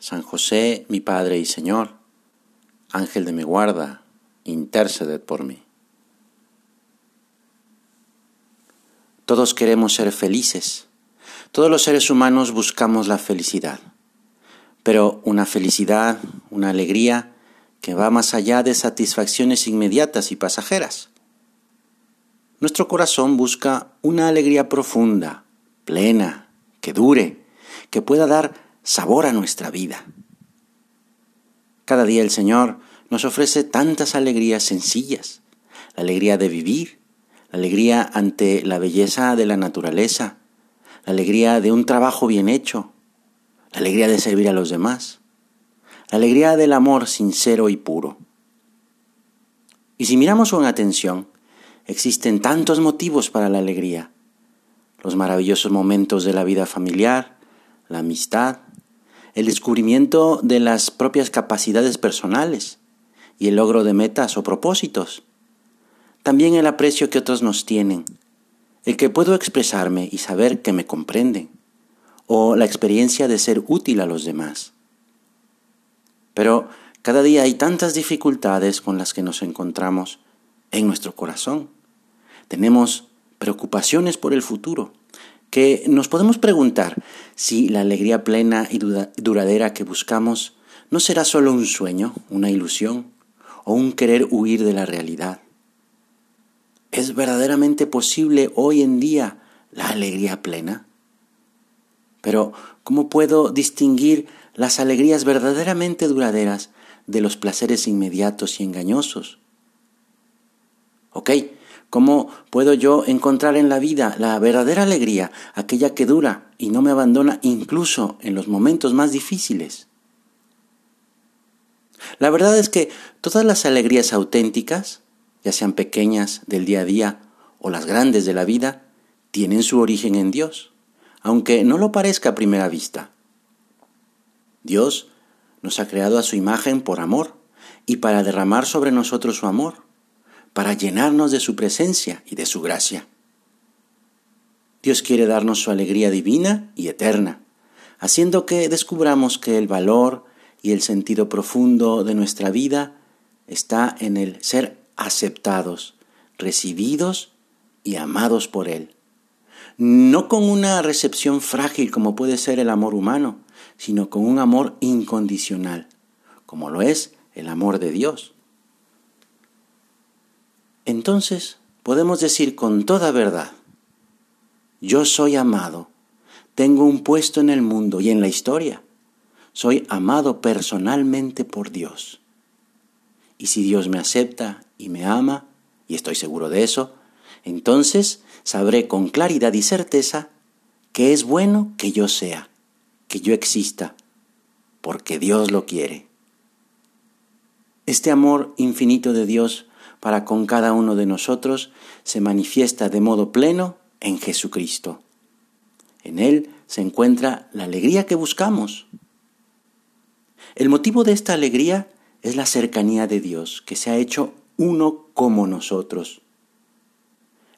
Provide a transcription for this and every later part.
San José, mi Padre y Señor, Ángel de mi guarda, interceded por mí. Todos queremos ser felices. Todos los seres humanos buscamos la felicidad. Pero una felicidad, una alegría que va más allá de satisfacciones inmediatas y pasajeras. Nuestro corazón busca una alegría profunda, plena, que dure, que pueda dar sabor a nuestra vida. Cada día el Señor nos ofrece tantas alegrías sencillas, la alegría de vivir, la alegría ante la belleza de la naturaleza, la alegría de un trabajo bien hecho, la alegría de servir a los demás, la alegría del amor sincero y puro. Y si miramos con atención, existen tantos motivos para la alegría. Los maravillosos momentos de la vida familiar, la amistad, el descubrimiento de las propias capacidades personales y el logro de metas o propósitos. También el aprecio que otros nos tienen, el que puedo expresarme y saber que me comprenden, o la experiencia de ser útil a los demás. Pero cada día hay tantas dificultades con las que nos encontramos en nuestro corazón. Tenemos preocupaciones por el futuro, que nos podemos preguntar si la alegría plena y duradera que buscamos no será solo un sueño, una ilusión o un querer huir de la realidad. ¿Es verdaderamente posible hoy en día la alegría plena? Pero, ¿cómo puedo distinguir las alegrías verdaderamente duraderas de los placeres inmediatos y engañosos? Ok, ¿Cómo puedo yo encontrar en la vida la verdadera alegría, aquella que dura y no me abandona incluso en los momentos más difíciles? La verdad es que todas las alegrías auténticas, ya sean pequeñas del día a día o las grandes de la vida, tienen su origen en Dios, aunque no lo parezca a primera vista. Dios nos ha creado a su imagen por amor y para derramar sobre nosotros su amor para llenarnos de su presencia y de su gracia. Dios quiere darnos su alegría divina y eterna, haciendo que descubramos que el valor y el sentido profundo de nuestra vida está en el ser aceptados, recibidos y amados por Él. No con una recepción frágil como puede ser el amor humano, sino con un amor incondicional, como lo es el amor de Dios. Entonces podemos decir con toda verdad, yo soy amado, tengo un puesto en el mundo y en la historia, soy amado personalmente por Dios. Y si Dios me acepta y me ama, y estoy seguro de eso, entonces sabré con claridad y certeza que es bueno que yo sea, que yo exista, porque Dios lo quiere. Este amor infinito de Dios para con cada uno de nosotros se manifiesta de modo pleno en Jesucristo. En Él se encuentra la alegría que buscamos. El motivo de esta alegría es la cercanía de Dios, que se ha hecho uno como nosotros.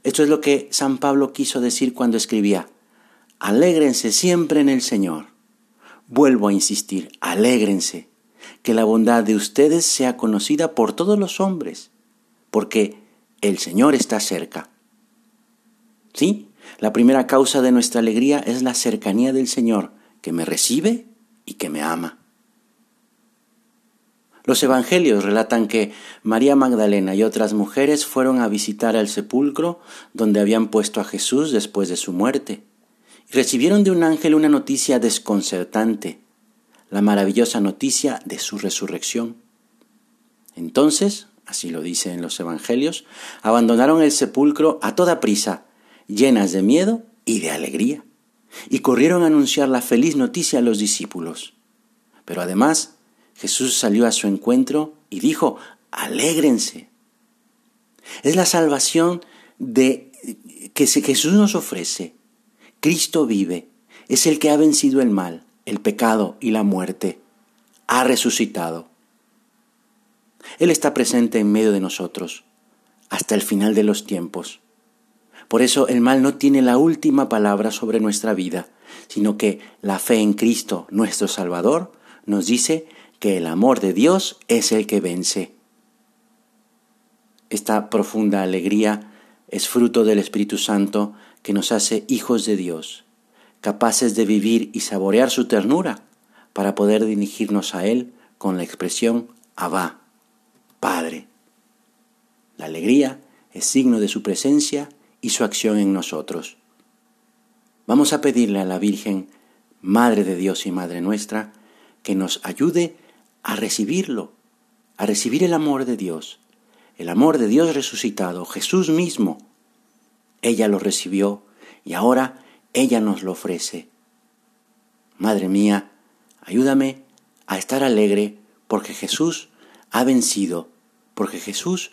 Esto es lo que San Pablo quiso decir cuando escribía, alégrense siempre en el Señor. Vuelvo a insistir, alégrense, que la bondad de ustedes sea conocida por todos los hombres porque el Señor está cerca. ¿Sí? La primera causa de nuestra alegría es la cercanía del Señor, que me recibe y que me ama. Los evangelios relatan que María Magdalena y otras mujeres fueron a visitar al sepulcro donde habían puesto a Jesús después de su muerte y recibieron de un ángel una noticia desconcertante, la maravillosa noticia de su resurrección. Entonces así lo dice en los Evangelios, abandonaron el sepulcro a toda prisa, llenas de miedo y de alegría, y corrieron a anunciar la feliz noticia a los discípulos. Pero además Jesús salió a su encuentro y dijo, alégrense. Es la salvación de, que Jesús nos ofrece. Cristo vive, es el que ha vencido el mal, el pecado y la muerte. Ha resucitado. Él está presente en medio de nosotros hasta el final de los tiempos. Por eso el mal no tiene la última palabra sobre nuestra vida, sino que la fe en Cristo, nuestro Salvador, nos dice que el amor de Dios es el que vence. Esta profunda alegría es fruto del Espíritu Santo que nos hace hijos de Dios, capaces de vivir y saborear su ternura para poder dirigirnos a Él con la expresión Abba, alegría es signo de su presencia y su acción en nosotros. Vamos a pedirle a la Virgen, Madre de Dios y Madre nuestra, que nos ayude a recibirlo, a recibir el amor de Dios, el amor de Dios resucitado, Jesús mismo. Ella lo recibió y ahora ella nos lo ofrece. Madre mía, ayúdame a estar alegre porque Jesús ha vencido, porque Jesús